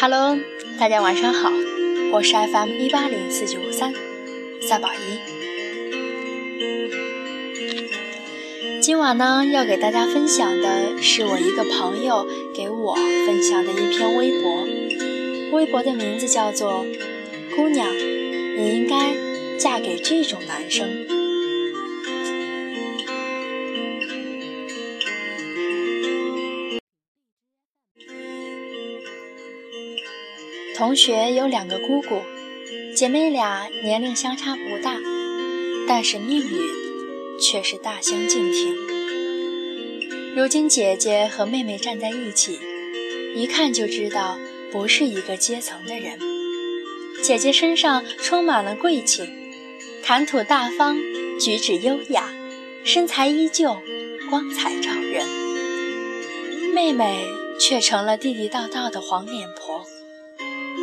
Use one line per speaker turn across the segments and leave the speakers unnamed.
Hello，大家晚上好，我是 FM 一八零四九五三萨宝一。今晚呢，要给大家分享的是我一个朋友给我分享的一篇微博，微博的名字叫做“姑娘，你应该嫁给这种男生”。同学有两个姑姑，姐妹俩年龄相差不大，但是命运却是大相径庭。如今姐姐和妹妹站在一起，一看就知道不是一个阶层的人。姐姐身上充满了贵气，谈吐大方，举止优雅，身材依旧，光彩照人。妹妹却成了地地道道的黄脸婆。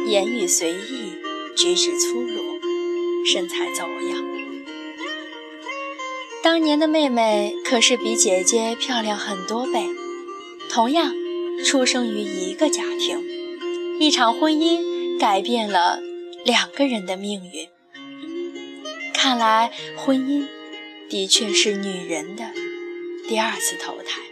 言语随意，举止粗鲁，身材走样。当年的妹妹可是比姐姐漂亮很多倍，同样出生于一个家庭，一场婚姻改变了两个人的命运。看来婚姻的确是女人的第二次投胎。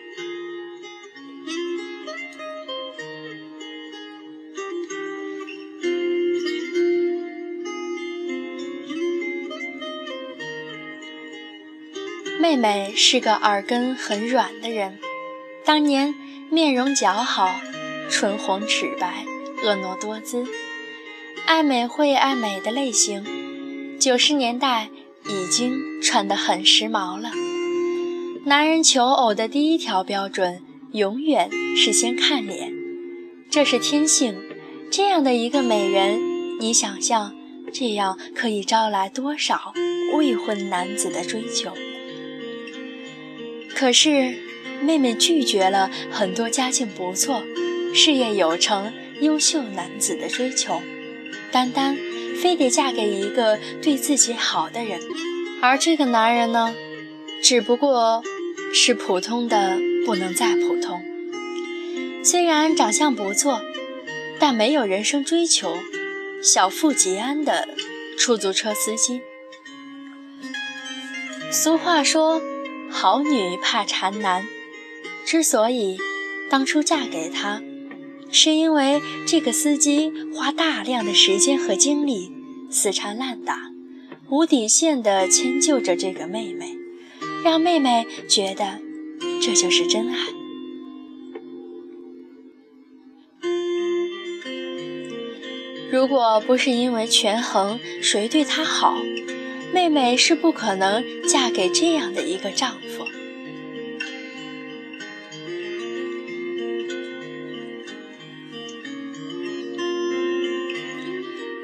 妹妹是个耳根很软的人，当年面容姣好，唇红齿白，婀娜多姿，爱美会爱美的类型。九十年代已经穿得很时髦了。男人求偶的第一条标准，永远是先看脸，这是天性。这样的一个美人，你想象，这样可以招来多少未婚男子的追求？可是，妹妹拒绝了很多家境不错、事业有成、优秀男子的追求，单单非得嫁给一个对自己好的人。而这个男人呢，只不过是普通的不能再普通。虽然长相不错，但没有人生追求，小富即安的出租车司机。俗话说。好女怕缠男，之所以当初嫁给他，是因为这个司机花大量的时间和精力死缠烂打，无底线地迁就着这个妹妹，让妹妹觉得这就是真爱。如果不是因为权衡谁对她好，妹妹是不可能嫁给这样的一个丈夫。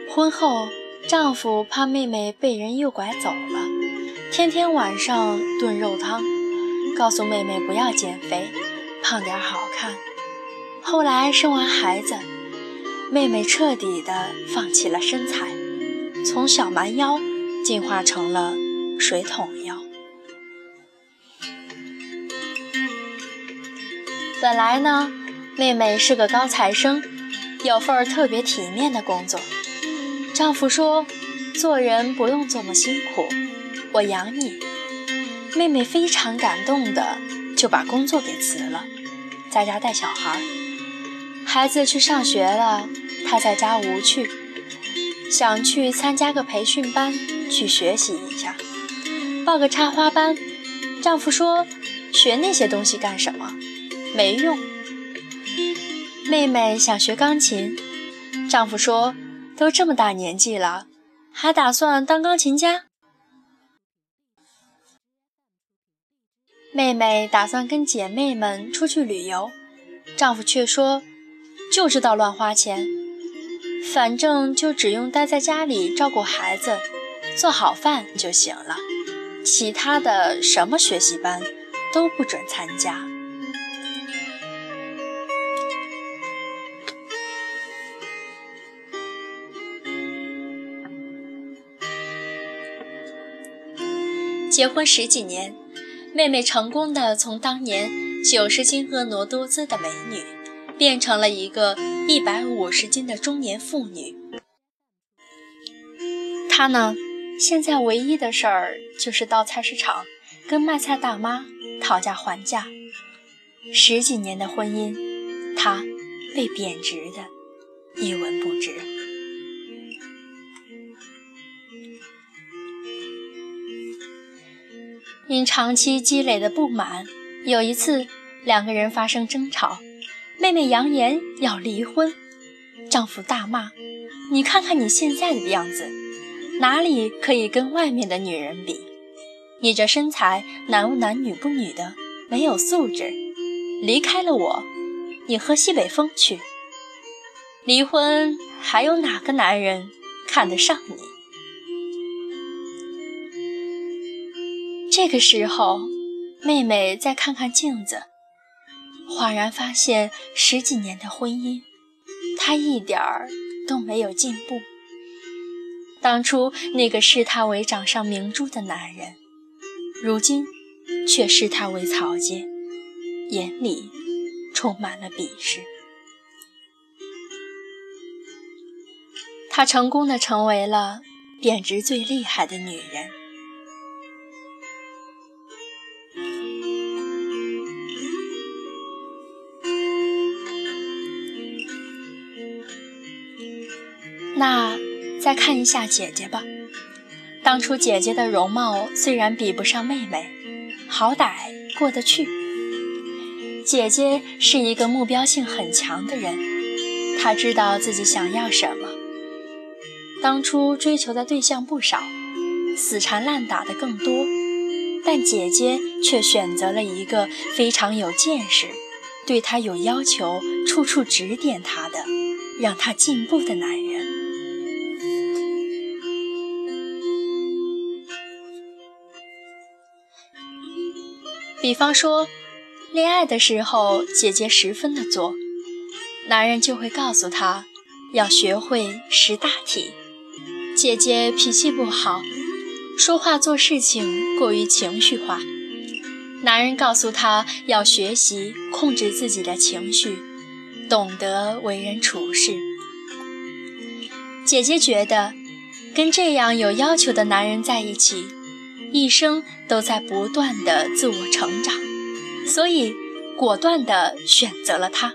婚后，丈夫怕妹妹被人诱拐走了，天天晚上炖肉汤，告诉妹妹不要减肥，胖点好看。后来生完孩子，妹妹彻底的放弃了身材，从小蛮腰。进化成了水桶腰。本来呢，妹妹是个高材生，有份特别体面的工作。丈夫说：“做人不用这么辛苦，我养你。”妹妹非常感动的就把工作给辞了，在家带小孩。孩子去上学了，她在家无趣，想去参加个培训班。去学习一下，报个插花班。丈夫说：“学那些东西干什么？没用。”妹妹想学钢琴，丈夫说：“都这么大年纪了，还打算当钢琴家？”妹妹打算跟姐妹们出去旅游，丈夫却说：“就知道乱花钱，反正就只用待在家里照顾孩子。”做好饭就行了，其他的什么学习班都不准参加。结婚十几年，妹妹成功的从当年九十斤婀娜多姿的美女，变成了一个一百五十斤的中年妇女。她呢，现在唯一的事儿就是到菜市场跟卖菜大妈讨价还价。十几年的婚姻，她被贬值的一文不值。因长期积累的不满，有一次两个人发生争吵，妹妹扬言要离婚，丈夫大骂：“你看看你现在的样子，哪里可以跟外面的女人比？你这身材男不男女不女的，没有素质。离开了我，你喝西北风去。离婚还有哪个男人看得上你？”这个时候，妹妹再看看镜子，恍然发现十几年的婚姻，她一点儿都没有进步。当初那个视她为掌上明珠的男人，如今却视她为草芥，眼里充满了鄙视。她成功的成为了贬值最厉害的女人。那再看一下姐姐吧。当初姐姐的容貌虽然比不上妹妹，好歹过得去。姐姐是一个目标性很强的人，她知道自己想要什么。当初追求的对象不少，死缠烂打的更多，但姐姐却选择了一个非常有见识、对她有要求、处处指点她的、让她进步的男人。比方说，恋爱的时候，姐姐十分的作，男人就会告诉她要学会识大体。姐姐脾气不好，说话做事情过于情绪化，男人告诉她要学习控制自己的情绪，懂得为人处事。姐姐觉得跟这样有要求的男人在一起。一生都在不断的自我成长，所以果断的选择了他。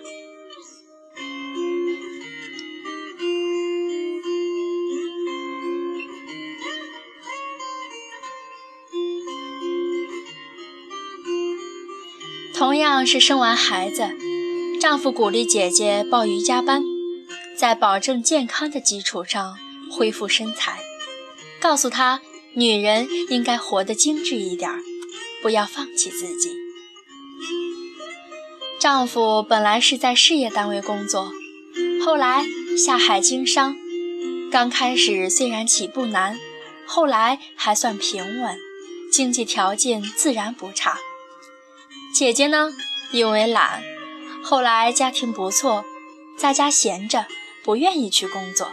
同样是生完孩子，丈夫鼓励姐姐报瑜伽班，在保证健康的基础上恢复身材，告诉她。女人应该活得精致一点儿，不要放弃自己。丈夫本来是在事业单位工作，后来下海经商，刚开始虽然起步难，后来还算平稳，经济条件自然不差。姐姐呢，因为懒，后来家庭不错，在家闲着，不愿意去工作。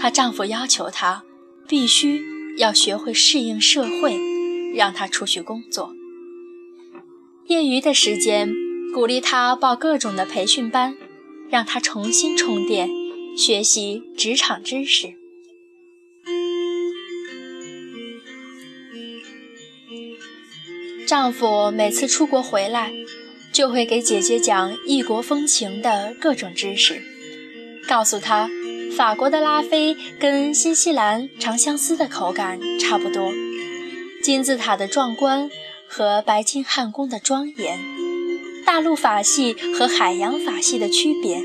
她丈夫要求她必须。要学会适应社会，让他出去工作。业余的时间，鼓励他报各种的培训班，让他重新充电，学习职场知识。丈夫每次出国回来，就会给姐姐讲异国风情的各种知识，告诉她。法国的拉菲跟新西兰长相思的口感差不多，金字塔的壮观和白金汉宫的庄严，大陆法系和海洋法系的区别，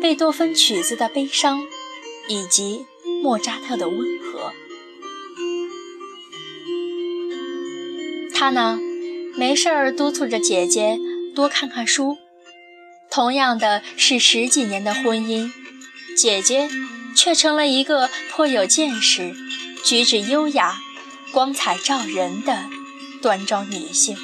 贝多芬曲子的悲伤，以及莫扎特的温和。他呢，没事儿督促着姐姐多看看书。同样的是十几年的婚姻。姐姐却成了一个颇有见识、举止优雅、光彩照人的端庄女性。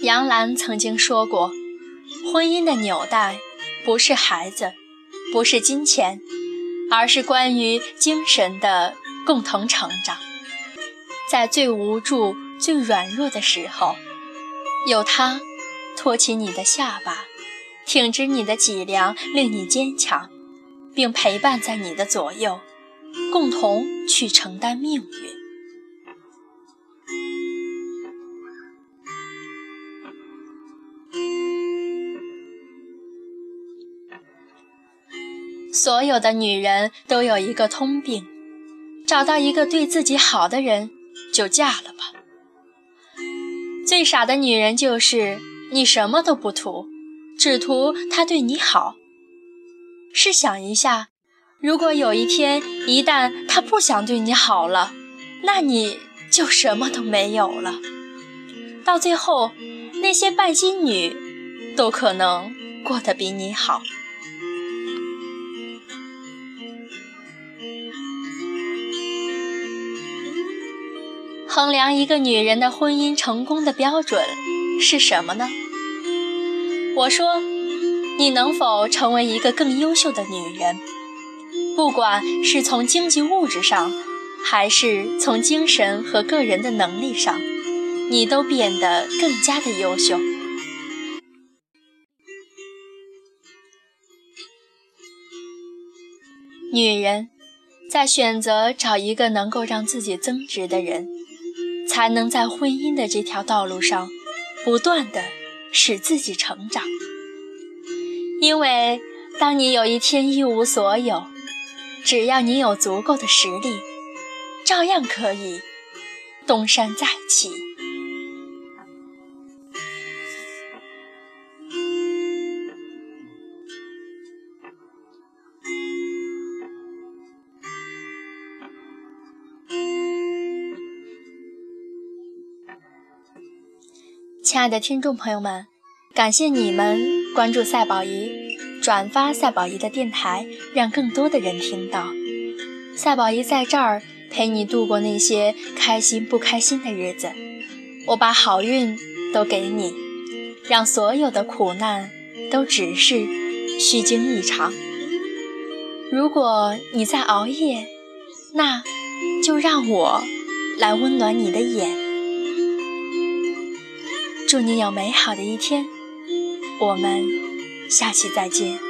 杨澜曾经说过：“婚姻的纽带。”不是孩子，不是金钱，而是关于精神的共同成长。在最无助、最软弱的时候，有他托起你的下巴，挺直你的脊梁，令你坚强，并陪伴在你的左右，共同去承担命运。所有的女人都有一个通病：找到一个对自己好的人，就嫁了吧。最傻的女人就是你什么都不图，只图他对你好。试想一下，如果有一天一旦他不想对你好了，那你就什么都没有了。到最后，那些拜金女都可能过得比你好。衡量一个女人的婚姻成功的标准是什么呢？我说，你能否成为一个更优秀的女人？不管是从经济物质上，还是从精神和个人的能力上，你都变得更加的优秀。女人在选择找一个能够让自己增值的人。才能在婚姻的这条道路上，不断的使自己成长。因为当你有一天一无所有，只要你有足够的实力，照样可以东山再起。亲爱的听众朋友们，感谢你们关注赛宝仪，转发赛宝仪的电台，让更多的人听到。赛宝仪在这儿陪你度过那些开心不开心的日子，我把好运都给你，让所有的苦难都只是虚惊一场。如果你在熬夜，那就让我来温暖你的眼。祝你有美好的一天，我们下期再见。